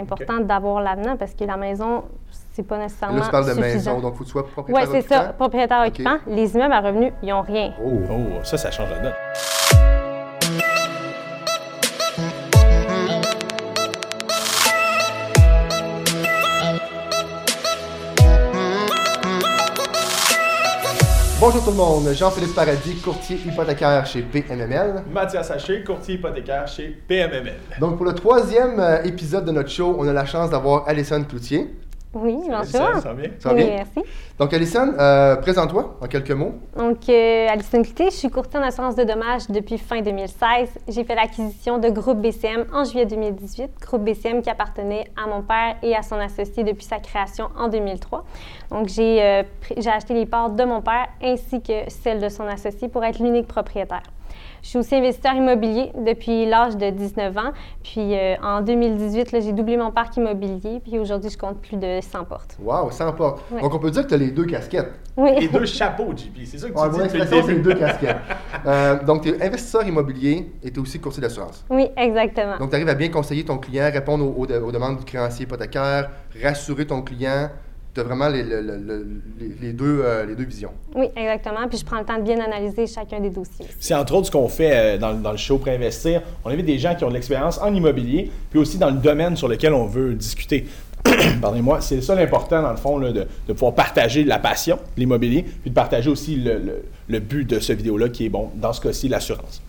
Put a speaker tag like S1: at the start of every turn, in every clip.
S1: important d'avoir l'avenant parce que la maison, c'est pas nécessairement.
S2: Là, tu parles de
S1: suffisant.
S2: maison, donc il faut que tu sois
S1: Oui,
S2: propriétaire
S1: c'est ça, propriétaire occupant. Les immeubles à revenus, ils n'ont rien.
S2: Oh.
S3: Oh, ça, ça change la donne.
S2: Bonjour tout le monde, Jean-Philippe Paradis, courtier hypothécaire chez PMML.
S3: Mathias Haché, courtier hypothécaire chez PMML.
S2: Donc pour le troisième euh, épisode de notre show, on a la chance d'avoir Alison Cloutier.
S1: Oui, bonjour.
S3: Ça, ça va bien?
S2: Ça va
S1: oui,
S2: bien?
S1: merci.
S2: Donc Alison, euh, présente-toi en quelques mots.
S1: Donc, euh, Alison Cloutier, je suis courtier en assurance de dommages depuis fin 2016. J'ai fait l'acquisition de Groupe BCM en juillet 2018. Groupe BCM qui appartenait à mon père et à son associé depuis sa création en 2003. Donc, j'ai euh, j'ai acheté les parts de mon père ainsi que celles de son associé pour être l'unique propriétaire. Je suis aussi investisseur immobilier depuis l'âge de 19 ans. Puis euh, en 2018, là, j'ai doublé mon parc immobilier. Puis aujourd'hui, je compte plus de 100 portes.
S2: Wow, sans porte.
S1: Ouais.
S2: Donc on peut dire que tu as les deux casquettes.
S1: Oui.
S3: Les deux chapeaux, JP. C'est ça que tu
S2: Ouais,
S3: dis
S2: mon expression, c'est les deux casquettes. Euh, donc tu es investisseur immobilier et tu es aussi courtier d'assurance.
S1: Oui, exactement.
S2: Donc tu arrives à bien conseiller ton client, répondre aux, aux de- aux demandes du créancier hypothécaire, rassurer ton client. Tu as vraiment les, le- le- le- les- les deux, euh, les deux visions.
S1: Oui, exactement. Puis je prends le temps de bien analyser chacun des dossiers.
S3: C'est entre autres ce qu'on fait euh, dans, dans le show Préinvestir. On invite des gens qui ont de l'expérience en immobilier, puis aussi dans le domaine sur lequel on veut discuter. Pardonnez-moi, c'est ça l'important dans le fond, là, de, de pouvoir partager la passion, de l'immobilier, puis de partager aussi le, le- le but de ce vidéo-là qui est, bon, dans ce cas-ci, l'assurance.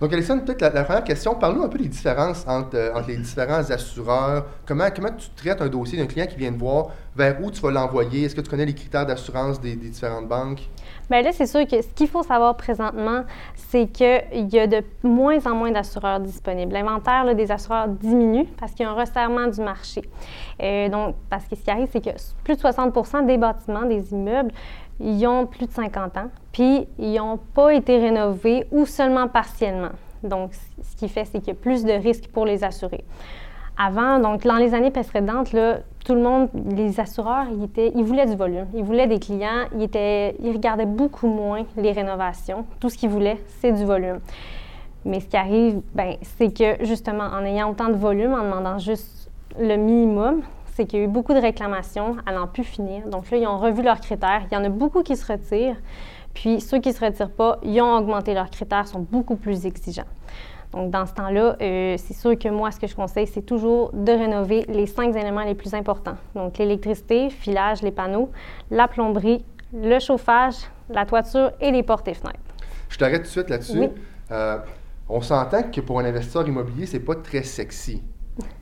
S2: Donc, Alison, peut-être la, première question, parle-nous un peu des différences entre, euh, entre les différents assureurs. Comment, comment tu traites un dossier d'un client qui vient te voir? Vers où tu vas l'envoyer? Est-ce que tu connais les critères d'assurance des, des différentes banques?
S1: Bien là, c'est sûr que ce qu'il faut savoir présentement, c'est qu'il y a de moins en moins d'assureurs disponibles. L'inventaire des assureurs diminue parce qu'il y a un resserrement du marché. Euh, donc, parce que ce qui arrive, c'est que plus de 60% des bâtiments, des immeubles, ils ont plus de 50 ans, puis ils n'ont pas été rénovés ou seulement partiellement. Donc, ce qui fait, c'est qu'il y a plus de risques pour les assurés. Avant, donc dans les années précédentes, là, tout le monde, les assureurs, ils, étaient, ils voulaient du volume, ils voulaient des clients, ils, étaient, ils regardaient beaucoup moins les rénovations. Tout ce qu'ils voulaient, c'est du volume. Mais ce qui arrive, ben, c'est que justement, en ayant autant de volume, en demandant juste le minimum, c'est qu'il y a eu beaucoup de réclamations à n'en plus finir. Donc là, ils ont revu leurs critères. Il y en a beaucoup qui se retirent. Puis ceux qui ne se retirent pas, ils ont augmenté leurs critères, sont beaucoup plus exigeants. Donc, dans ce temps-là, euh, c'est sûr que moi, ce que je conseille, c'est toujours de rénover les cinq éléments les plus importants. Donc, l'électricité, filage, les panneaux, la plomberie, le chauffage, la toiture et les portes et fenêtres.
S2: Je t'arrête tout de suite là-dessus.
S1: Oui.
S2: Euh, on s'entend que pour un investisseur immobilier, c'est pas très sexy.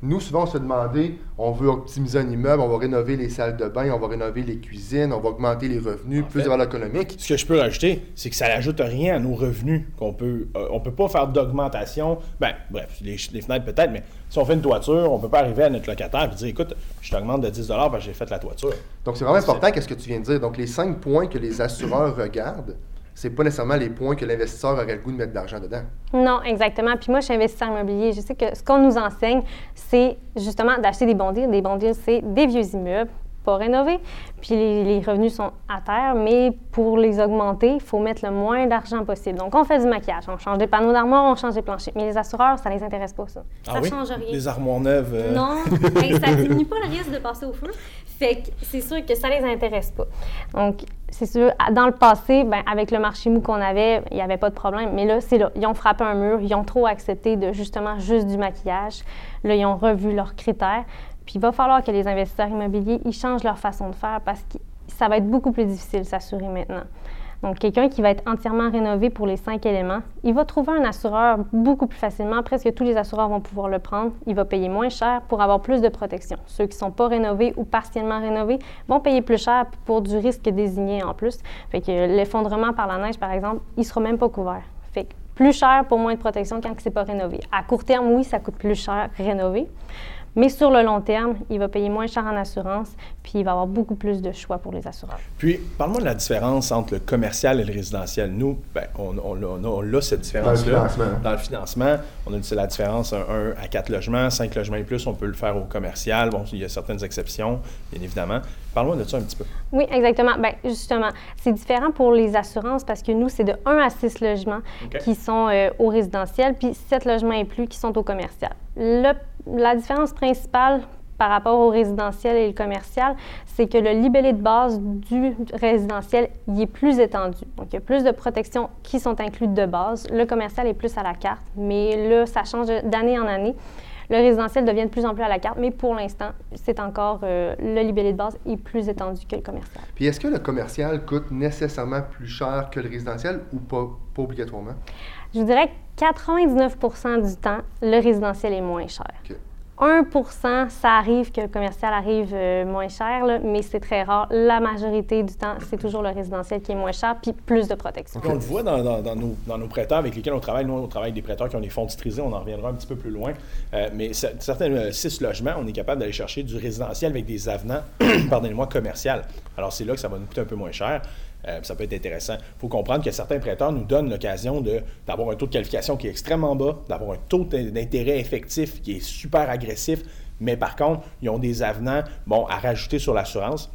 S2: Nous, souvent, on se demander, on veut optimiser un immeuble, on va rénover les salles de bain, on va rénover les cuisines, on va augmenter les revenus, plus
S3: fait-
S2: de valeur économique.
S3: Ce que je peux rajouter, c'est que ça n'ajoute rien à nos revenus. qu'on peut, euh, on peut pas faire d'augmentation. Ben, bref, les, les fenêtres peut-être, mais si on fait une toiture, on peut pas arriver à notre locataire et dire écoute, je t'augmente de 10 parce que j'ai fait la toiture.
S2: Donc, c'est vraiment important qu'est-ce que tu viens de dire? Donc, les cinq points que les assureurs regardent, c'est pas nécessairement les points que l'investisseur aurait le goût de mettre de l'argent dedans.
S1: Non, exactement. Puis moi, je suis investisseur immobilier. Je sais que ce qu'on nous enseigne, c'est justement d'acheter des bons deals. Des bons deals, c'est des vieux immeubles, pas rénovés. Puis les, les revenus sont à terre, mais pour les augmenter, il faut mettre le moins d'argent possible. Donc, on fait du maquillage, on change des panneaux d'armoire, on change des planchers. Mais les assureurs, ça les intéresse pas, ça.
S4: Ça
S3: ah oui?
S4: change rien.
S3: Les armoires neuves. euh,
S4: Non, hey, ça diminue pas le risque de passer au feu.
S1: Fait que c'est sûr que ça les intéresse pas. Donc, c'est sûr, dans le passé, ben, avec le marché mou qu'on avait, il n'y avait pas de problème. Mais là, c'est là. Ils ont frappé un mur, ils ont trop accepté de justement juste du maquillage. Là, ils ont revu leurs critères. Puis il va falloir que les investisseurs immobiliers, ils changent leur façon de faire parce que ça va être beaucoup plus difficile de s'assurer maintenant. Donc, quelqu'un qui va être entièrement rénové pour les cinq éléments, il va trouver un assureur beaucoup plus facilement. Presque tous les assureurs vont pouvoir le prendre. Il va payer moins cher pour avoir plus de protection. Ceux qui ne sont pas rénovés ou partiellement rénovés vont payer plus cher pour du risque désigné en plus. Fait que l'effondrement par la neige, par exemple, il ne sera même pas couvert. Fait que plus cher pour moins de protection quand ce n'est pas rénové. À court terme, oui, ça coûte plus cher rénover. Mais sur le long terme, il va payer moins cher en assurance, puis il va avoir beaucoup plus de choix pour les assureurs.
S3: Puis, parle-moi de la différence entre le commercial et le résidentiel. Nous, ben, on, on, a- on a- on a cette différence-là.
S2: financement.
S3: Dans le financement, on a c'est la différence 1 à 4 logements, 5 logements et plus, on peut le faire au commercial. Bon, il y a certaines exceptions, bien évidemment. Parle-moi de ça un petit peu.
S1: Oui, exactement. Bien, justement, c'est différent pour les assurances parce que nous, c'est de 1 à 6 logements qui sont euh, au résidentiel, puis 7 logements et plus qui sont au commercial. Le- la différence principale par rapport au résidentiel et le commercial, c'est que le libellé de base du résidentiel il est plus étendu. Donc, il y a plus de protections qui sont incluses de base. Le commercial est plus à la carte, mais là, ça change d'année en année. Le résidentiel devient de plus en plus à la carte, mais pour l'instant, c'est encore euh, le libellé de base est plus étendu que le commercial.
S2: Puis est-ce que le commercial coûte nécessairement plus cher que le résidentiel ou pas, pas obligatoirement?
S1: Je vous dirais que 99% du temps, le résidentiel est moins cher. 1% ça arrive que le commercial arrive euh, moins cher, mais c'est très rare. La majorité du temps, c'est toujours le résidentiel qui est moins cher, puis plus de protection.
S3: on le voit dans, nos, prêteurs avec lesquels on travaille. Nous, on travaille avec des prêteurs qui ont des fonds titrisés, on en reviendra un petit peu plus loin. Euh, mais certains euh, six logements, on est capable d'aller chercher du résidentiel avec des avenants, pardonnez-moi, commercial. Alors c'est là que ça va nous coûter un peu moins cher. Euh, ça peut être intéressant. Il faut comprendre que certains prêteurs nous donnent l'occasion d'avoir un taux de qualification qui est extrêmement bas, d'avoir un taux d'intérêt effectif qui est super agressif, mais par contre, ils ont des avenants bon, à rajouter sur l'assurance.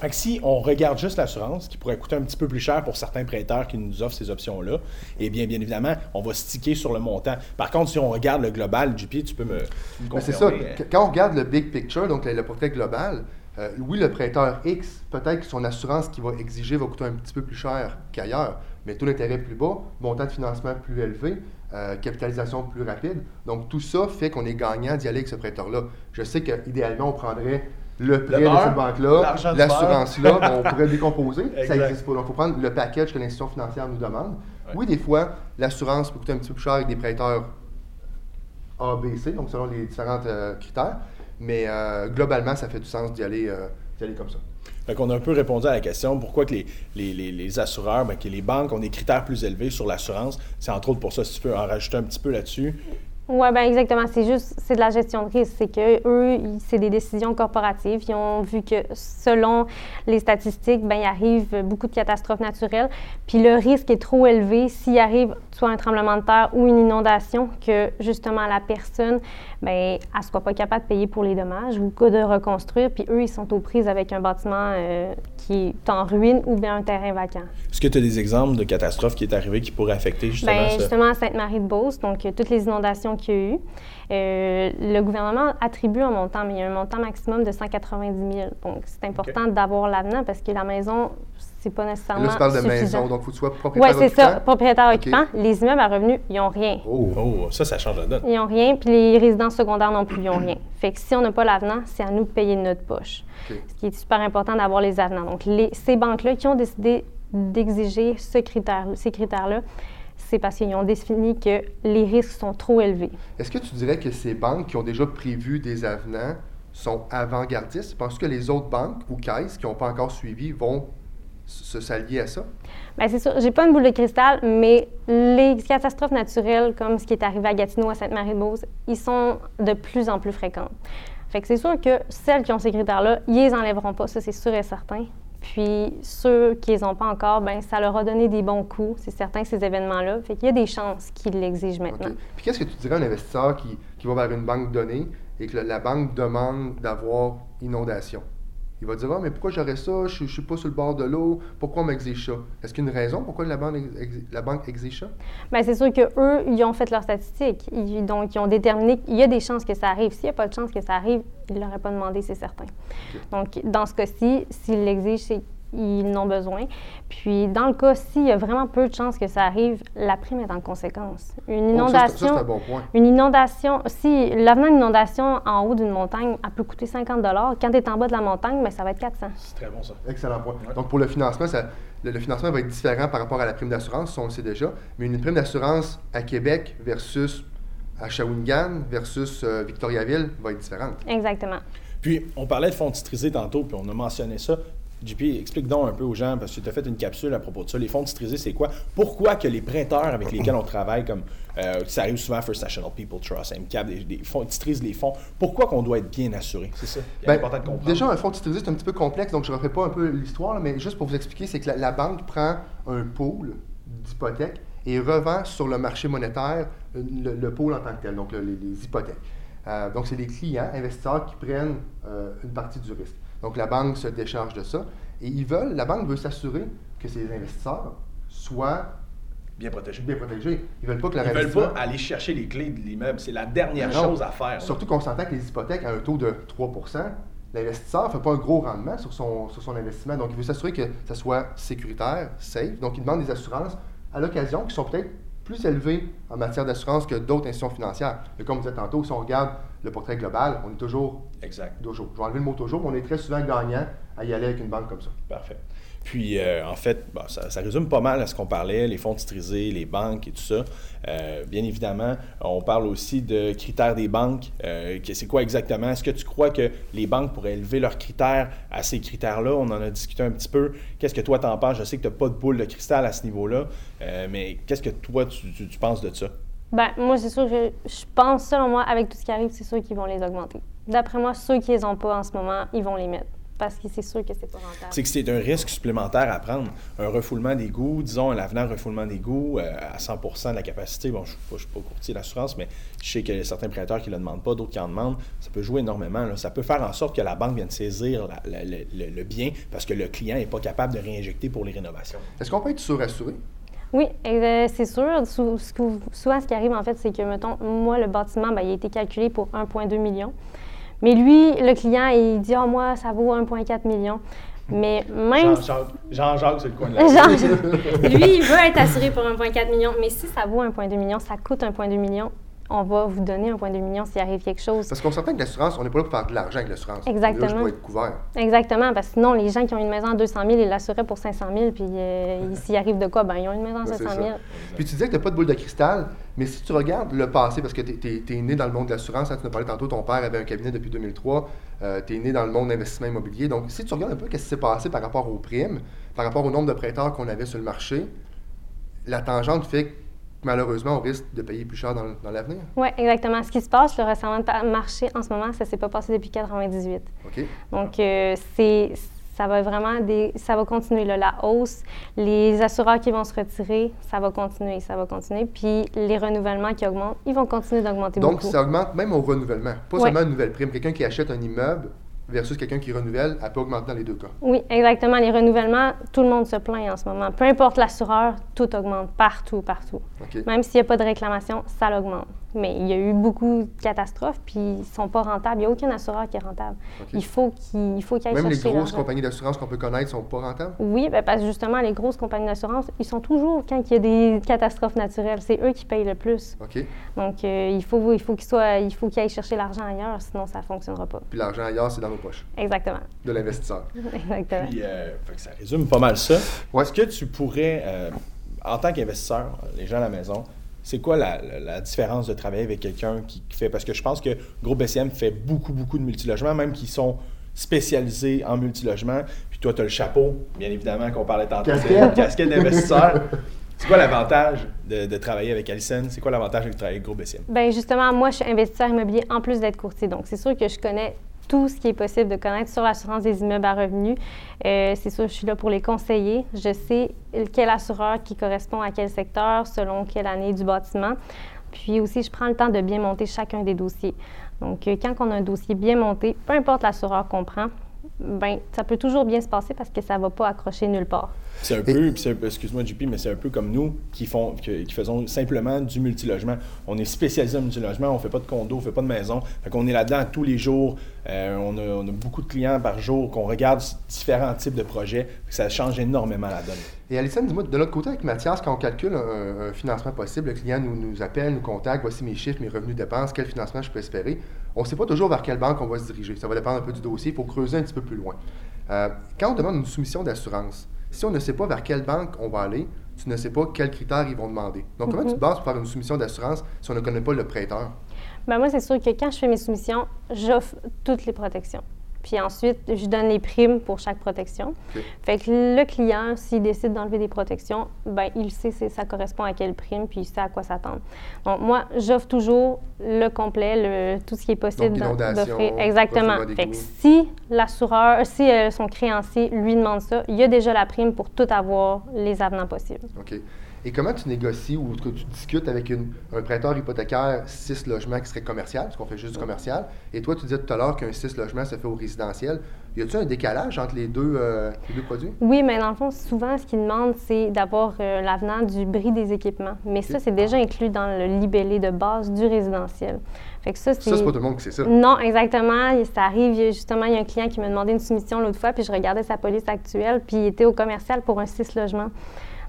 S3: Fait si on regarde juste l'assurance, qui pourrait coûter un petit peu plus cher pour certains prêteurs qui nous offrent ces options-là, eh bien, bien évidemment, on va sticker sur le montant. Par contre, si on regarde le global, JP, tu peux me,
S2: me C'est ça. Quand on regarde le big picture, donc le portrait global, euh, oui, le prêteur X, peut-être que son assurance qu'il va exiger va coûter un petit peu plus cher qu'ailleurs, mais taux d'intérêt plus bas, montant de financement plus élevé, euh, capitalisation plus rapide. Donc, tout ça fait qu'on est gagnant d'y aller avec ce prêteur-là. Je sais qu'idéalement, on prendrait le prêt de cette banque-là, l'assurance-là, on pourrait le décomposer. ça n'existe pas. Donc, il faut prendre le package que l'institution financière nous demande. Oui, des fois, l'assurance peut coûter un petit peu plus cher avec des prêteurs A, B, C, donc selon les différents euh, critères. Mais euh, globalement, ça fait du sens d'y aller, euh, comme ça.
S3: Fait qu'on a un peu répondu à la question pourquoi que les, assureurs, ben, que les banques ont des critères plus élevés sur l'assurance? C'est entre autres pour ça, si tu peux en rajouter un petit peu là-dessus.
S1: Oui, bien exactement. C'est juste, c'est de la gestion de risque. C'est que eux, c'est des décisions corporatives. Ils ont vu que selon les statistiques, ben il arrive beaucoup de catastrophes naturelles. Puis le risque est trop élevé s'il arrive soit un tremblement de terre ou une inondation, que justement la personne, ben elle soit pas capable de payer pour les dommages ou de reconstruire. Puis eux, ils sont aux prises avec un bâtiment euh, qui est en ruine ou bien un terrain vacant.
S3: Est-ce que tu as des exemples de catastrophes qui est arrivées qui pourraient affecter justement
S1: Bien, justement à Sainte-Marie-de-Beauce, donc toutes les inondations qu'il y a eu. Euh, le gouvernement attribue un montant, mais il y a un montant maximum de 190 000. Donc, c'est important d'avoir l'avenant parce que la maison, c'est pas nécessairement. Là,
S2: tu parles
S1: de
S2: maison, donc il faut que tu sois propriétaire
S1: Oui, c'est ça, propriétaire occupant. Les immeubles à revenus, ils n'ont rien.
S3: Oh. oh. ça, ça change la donne.
S1: Ils n'ont rien, puis les résidents secondaires non plus, ils n'ont rien. Fait que si on n'a pas l'avenant, c'est à nous de payer de notre poche. Ce qui est super important d'avoir les avenants. Donc, les, ces banques-là qui ont décidé d'exiger ce critère, ces critères-là, c'est parce qu'ils ont défini que les risques sont trop élevés.
S2: Est-ce que tu dirais que ces banques qui ont déjà prévu des avenants sont avant-gardistes? Penses-tu que les autres banques ou caisses qui n'ont pas encore suivi vont se s'allier à ça?
S1: Bien, c'est sûr. J'ai pas une boule de cristal, mais les catastrophes naturelles, comme ce qui est arrivé à Gatineau, à Sainte-Marie-de-Beauce, ils sont de plus en plus fréquents. Fait que c'est sûr que celles qui ont ces critères-là, ils les enlèveront pas, ça c'est sûr et certain. Puis ceux qui les ont pas encore, ben ça leur a donné des bons coups, c'est certain, ces événements-là. Fait qu'il y a des chances qu'ils l'exigent maintenant.
S2: Puis qu'est-ce que tu dirais à un investisseur qui, qui va vers une banque donnée et que la banque demande d'avoir inondation? Il va dire Ah, mais pourquoi j'aurais ça? Je ne suis pas sur le bord de l'eau. Pourquoi on m'exige ça? Est-ce qu'il y a une raison pourquoi la banque, la banque exige ça?
S1: Bien, c'est sûr qu'eux, ils ont fait leurs statistiques. donc, ils ont déterminé qu'il y a des chances que ça arrive. S'il n'y a pas de chance que ça arrive, ils ne l'auraient pas demandé, c'est certain. Donc, dans ce cas-ci, s'ils l'exigent, c'est ils n'ont besoin. Puis, dans le cas, s'il y a vraiment peu de chances que ça arrive, la prime est en conséquence. Une inondation.
S2: ça, un bon point.
S1: Une inondation, si l'avenant d'inondation en haut d'une montagne, elle peut coûter 50 Quand tu es en bas de la montagne, mais ça va être 400
S3: C'est très bon, ça.
S2: Excellent point. Donc, pour le financement, ça, le, financement va être différent par rapport à la prime d'assurance, on le sait déjà. Mais une prime d'assurance à Québec versus à Shawinigan versus euh, Victoriaville va être différente.
S1: Exactement.
S3: Puis, on parlait de fonds titrisés tantôt, puis on a mentionné ça. JP, explique donc un peu aux gens, parce que tu as fait une capsule à propos de ça. Les fonds titrisés, c'est quoi? Pourquoi que les prêteurs avec lesquels on travaille, comme euh, ça arrive souvent à First National People Trust, MCAP, des, des fonds, titrisent les fonds, pourquoi qu'on doit être bien assuré? C'est ça?
S2: Ben, important de comprendre. Déjà, un fonds titrisé, c'est un petit peu complexe, donc je ne refais pas un peu l'histoire, mais juste pour vous expliquer, c'est que la, banque prend un pool d'hypothèques et revend sur le marché monétaire le, le pool en tant que tel, donc les, hypothèques. Euh, donc, c'est les clients, investisseurs qui prennent euh, une partie du risque. Donc, la banque se décharge de ça. Et ils veulent, la banque veut s'assurer que ces investisseurs soient
S3: bien protégé.
S2: bien protégés. Ils veulent pas que
S3: Ils veulent pas aller chercher les clés de l'immeuble. C'est la dernière
S2: Non.
S3: chose à faire.
S2: Surtout qu'on s'entend que les hypothèques à un taux de 3% l'investisseur ne fait pas un gros rendement sur son, sur son investissement. Donc, il veut s'assurer que ça soit sécuritaire, safe. Donc, il demande des assurances à l'occasion qui sont peut-être plus élevées en matière d'assurance que d'autres institutions financières. Mais comme vous disait tantôt, si on regarde le portrait global, on est toujours,
S3: Exact.
S2: toujours, je vais enlever le mot toujours, mais on est très souvent gagnant à y aller avec une banque comme ça.
S3: Parfait. Puis, euh, en fait, bon, ça, résume pas mal à ce qu'on parlait, les fonds titrisés, les banques et tout ça. Euh, bien évidemment, on parle aussi de critères des banques. Euh, c'est quoi exactement? Est-ce que tu crois que les banques pourraient élever leurs critères à ces critères-là? On en a discuté un petit peu. Qu'est-ce que toi t'en penses? Je sais que tu n'as pas de boule de cristal à ce niveau-là, mais qu'est-ce que toi tu penses de ça?
S1: Ben, moi, c'est sûr que je pense, selon moi, avec tout ce qui arrive, c'est sûr qu'ils vont les augmenter. D'après moi, ceux qui les ont pas en ce moment, ils vont les mettre. Parce que c'est sûr que c'est pas rentable.
S3: C'est que c'est un risque supplémentaire à prendre. Un refoulement d'égouts, disons un avenant refoulement d'égouts euh, à 100 de la capacité. Bon, je ne suis pas courtier d'assurance, mais je sais qu'il y a certains prêteurs qui ne le demandent pas, d'autres qui en demandent. Ça peut jouer énormément. là. Ça peut faire en sorte que la banque vienne saisir la- la- le, le- le bien parce que le client n'est pas capable de réinjecter pour les rénovations.
S2: Est-ce qu'on peut être surassuré?
S1: Oui, euh, c'est sûr. Sou- que- souvent, ce qui arrive, en fait, c'est que, mettons, moi, le bâtiment, ben, il a été calculé pour 1,2 million. Mais lui, le client, il dit, ah, moi, ça vaut 1,4 million. Mais même.
S3: Jean-Jacques, c'est le coin de la rue.
S1: lui, il veut être assuré pour 1,4 million. Mais si ça vaut 1,2 million, ça coûte 1,2 million, on va vous donner 1,2 million s'il arrive quelque chose.
S2: Parce qu'on s'entend que l'assurance, on n'est pas là pour faire de l'argent avec l'assurance. On est là
S1: Exactement.
S2: pour être couvert.
S1: Exactement, parce que sinon, les gens qui ont une maison à 200 000, ils l'assuraient pour 500 000, puis euh, s'il arrive de quoi, ben ils ont une maison à
S2: c'est
S1: 500 000.
S2: ça. Puis tu disais que tu n'as pas de boule de cristal, mais si tu regardes le passé, parce que tu es, né dans le monde de l'assurance, hein, tu nous parlé tantôt, ton père avait un cabinet depuis 2003, tu es né dans le monde d'investissement immobilier. Donc, si tu regardes un peu ce qui s'est passé par rapport aux primes, par rapport au nombre de prêteurs qu'on avait sur le marché, la tangente fait que malheureusement, on risque de payer plus cher dans, dans l'avenir.
S1: Oui, exactement. Ce qui se passe, le de marché en ce moment, ça ne s'est pas passé depuis 98.
S2: OK?
S1: Donc, euh, c'est, ça va vraiment des, ça va continuer là, la hausse. Les assureurs qui vont se retirer, ça va continuer, ça va continuer. Puis les renouvellements qui augmentent, ils vont continuer d'augmenter
S2: Donc,
S1: beaucoup.
S2: ça augmente même au renouvellement. Pas
S1: Ouais.
S2: seulement une nouvelle prime. Quelqu'un qui achète un immeuble versus quelqu'un qui renouvelle, elle peut augmenter dans les deux cas.
S1: Oui, exactement. Les renouvellements, tout le monde se plaint en ce moment. Peu importe l'assureur, tout augmente partout, partout. Même s'il n'y a pas de réclamation, ça l'augmente. Mais il y a eu beaucoup de catastrophes, puis ils ne sont pas rentables. Il n'y a aucun assureur qui est rentable. Il faut qu'il il faut qu'il aille
S2: Même les grosses compagnies d'assurance qu'on peut connaître sont pas rentables?
S1: Oui, ben parce que justement, les grosses compagnies d'assurance, ils sont toujours, quand il y a des catastrophes naturelles, c'est eux qui payent le plus.
S2: OK?
S1: Donc, euh, il faut il faut qu'ils aillent chercher l'argent ailleurs, sinon ça ne fonctionnera pas.
S2: Puis l'argent ailleurs, c'est dans nos poches
S1: Exactement.
S2: de l'investisseur.
S1: Exactement.
S3: Puis, euh, fait que ça résume pas mal ça.
S2: Ouais.
S3: Est-ce que tu pourrais, euh, en tant qu'investisseur, les gens à la maison, c'est quoi la, la- la différence de travailler avec quelqu'un qui, qui fait. Parce que je pense que Groupe BCM fait beaucoup, beaucoup de multilogements, même qui sont spécialisés en multilogement. Puis toi, tu as le chapeau, bien évidemment, qu'on parlait tantôt. c'est
S2: Casquette.
S3: casquette d'investisseur. C'est quoi l'avantage de, de travailler avec Alison? C'est quoi l'avantage de travailler avec Groupe BCM?
S1: Bien, justement, moi, je suis investisseur immobilier en plus d'être courtier. Donc, c'est sûr que je connais tout ce qui est possible de connaître sur l'assurance des immeubles à revenus. Euh, c'est sûr, je suis là pour les conseiller. Je sais quel assureur qui correspond à quel secteur, selon quelle année du bâtiment. Puis aussi, je prends le temps de bien monter chacun des dossiers. Donc, euh, quand on a un dossier bien monté, peu importe l'assureur qu'on prend, ben, ça peut toujours bien se passer parce que ça ne va pas accrocher nulle part.
S3: C'est un peu, excuse-moi JP, mais c'est un peu comme nous qui font, qui, qui faisons simplement du multilogement. On est spécialisé en multilogement, on fait pas de condo, on fait pas de maison. Fait qu'on est là-dedans tous les jours. Euh, on, a, on a beaucoup de clients par jour qu'on regarde différents types de projets. Ça change énormément la donne.
S2: Et Alison, dis-moi, de l'autre côté, avec Mathias, quand on calcule un, un financement possible, le client nous, nous appelle, nous contacte, voici mes chiffres, mes revenus dépenses, quel financement je peux espérer. On ne sait pas toujours vers quelle banque on va se diriger. Ça va dépendre un peu du dossier. Il faut creuser un petit peu plus loin. Euh, quand on demande une soumission d'assurance, si on ne sait pas vers quelle banque on va aller, tu ne sais pas quels critères ils vont demander. Donc, comment tu te bases pour faire une soumission d'assurance si on ne connaît pas le prêteur?
S1: Ben moi, c'est sûr que quand je fais mes soumissions, j'offre toutes les protections. Puis ensuite, je donne les primes pour chaque protection. Fait que le client, s'il décide d'enlever des protections, ben il sait ça correspond à quelle prime, puis il sait à quoi s'attendre. Donc moi, j'offre toujours le complet, le, tout ce qui est possible d'offrir. Exactement. Fait que si l'assureur, si euh, son créancier lui demande ça, il y a déjà la prime pour tout avoir les avenants possibles.
S2: OK. Et comment tu négocies ou que tu discutes avec une- un prêteur hypothécaire 6 logements qui serait commercial, parce qu'on fait juste du commercial, et toi, tu disais tout à l'heure qu'un 6 logements se fait au résidentiel. Y a-t-il un décalage entre les deux, euh, les deux produits?
S1: Oui, mais dans le fond, souvent, ce qu'ils demandent, c'est d'avoir euh, l'avenant du bris des équipements. Mais ça, c'est déjà inclus dans le libellé de base du résidentiel. Fait que ça, c'est...
S2: Ça, c'est pas tout le monde qui sait ça.
S1: Non, exactement. Ça arrive, justement, il y a un client qui m'a demandé une soumission l'autre fois, puis je regardais sa police actuelle, puis il était au commercial pour un 6 logements.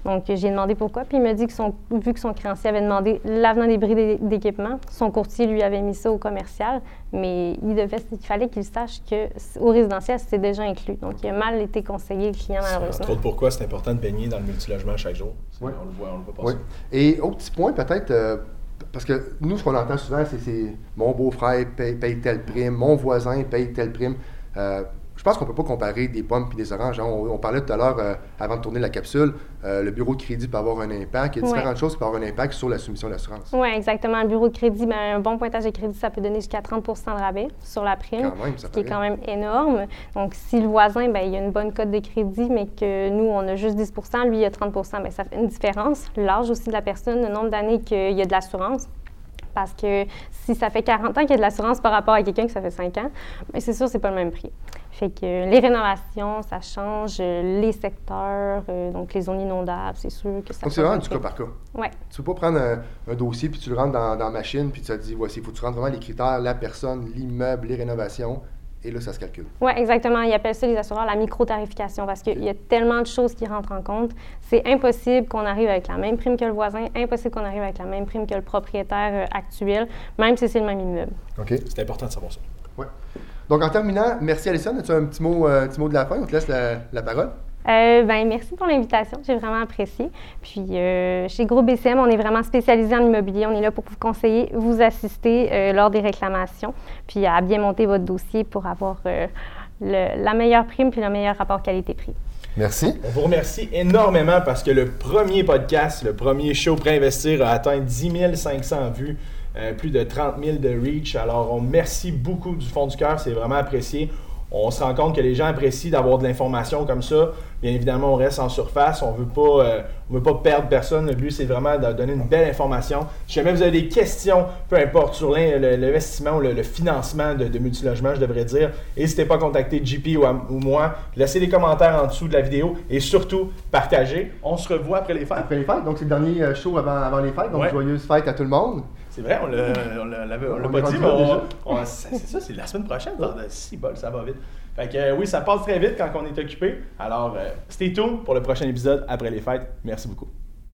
S1: Donc, j'ai demandé pourquoi, puis il m'a dit que son, vu que son créancier avait demandé l'avenant des bris d'é- d'équipement, son courtier lui avait mis ça au commercial, mais il, devait, il fallait qu'il sache que au résidentiel, c'est déjà inclus. Donc, il a mal été conseillé, le client,
S3: Entre
S1: malheureusement.
S3: autres, pourquoi c'est important de baigner dans le multilogement chaque jour?
S2: Ouais.
S3: On le voit, on le voit
S2: Oui.
S3: passer.
S2: Et autre petit point, peut-être, euh, parce que nous, ce qu'on entend souvent, c'est, c'est mon beau-frère paye, paye telle prime, mon voisin paye telle prime. Euh, je pense qu'on ne peut pas comparer des pommes et des oranges. hein. On, on parlait tout à l'heure, euh, avant de tourner la capsule, euh, le bureau de crédit peut avoir un impact. Il y a
S1: Ouais.
S2: différentes choses qui peuvent avoir un impact sur la soumission d'assurance.
S1: Oui, exactement. Le bureau de crédit, ben, un bon pointage de crédit, ça peut donner jusqu'à 30% de rabais sur la prime,
S2: Quand même, ça
S1: ce qui est quand même énorme. Donc, si le voisin, ben, il a une bonne cote de crédit, mais que nous, on a juste 10% lui, il a 30% ben, ça fait une différence. L'âge aussi de la personne, le nombre d'années qu'il y a de l'assurance. Parce que si ça fait 40 ans qu'il y a de l'assurance par rapport à quelqu'un que ça fait 5 ans, ben, c'est sûr, c'est pas le même prix. Fait que euh, les rénovations, ça change, euh, les secteurs, euh, donc les zones inondables, c'est sûr que ça
S2: Donc, c'est vraiment du cas par cas.
S1: Ouais.
S2: Tu peux pas prendre un, un dossier puis tu le rentres dans, dans la machine puis tu te dis voici, il faut que tu rentres vraiment les critères, la personne, l'immeuble, les rénovations, et là, ça se calcule.
S1: Oui, exactement. Ils appellent ça, les assureurs, la micro-tarification parce qu'il y a tellement de choses qui rentrent en compte. C'est impossible qu'on arrive avec la même prime que le voisin, impossible qu'on arrive avec la même prime que le propriétaire euh, actuel, même si c'est le même immeuble.
S2: OK.
S3: C'est important de savoir ça.
S2: Ouais. Donc, en terminant, merci Alison. As-tu un petit mot, euh, un petit mot de la fin? On te laisse la, la parole.
S1: Euh, ben, merci pour l'invitation, j'ai vraiment apprécié. Puis euh, chez Groupe BCM, on est vraiment spécialisé en immobilier. On est là pour vous conseiller, vous assister euh, lors des réclamations, puis à bien monter votre dossier pour avoir euh, le- la meilleure prime puis le meilleur rapport qualité-prix.
S2: Merci.
S3: On vous remercie énormément parce que le premier podcast, le premier show Préinvestir a atteint 10 500 vues, euh, plus de 30 000 de reach. Alors, on merci beaucoup du fond du cœur, c'est vraiment apprécié. On se rend compte que les gens apprécient d'avoir de l'information comme ça. Bien évidemment, on reste en surface. On veut pas, euh, on veut pas perdre personne. Le but, c'est vraiment de donner une belle information. Si jamais vous avez des questions, peu importe sur l'investissement ou le, le financement de, de multilogement, je devrais dire, n'hésitez pas à contacter JP ou, à- ou moi. Laissez des commentaires en dessous de la vidéo et surtout, partagez. On se revoit après les fêtes.
S2: Après les fêtes, donc c'est le dernier euh, show avant, avant les fêtes. Donc,
S3: Ouais.
S2: joyeuses fêtes à tout le monde.
S3: C'est vrai, on l'a pas dit, mais on- on- c'est ça, c'est la semaine prochaine. Si bol, ça va vite. Fait que euh, oui, ça passe très vite quand on est occupé. Alors, euh, stay tuned pour le prochain épisode après les fêtes. Merci beaucoup.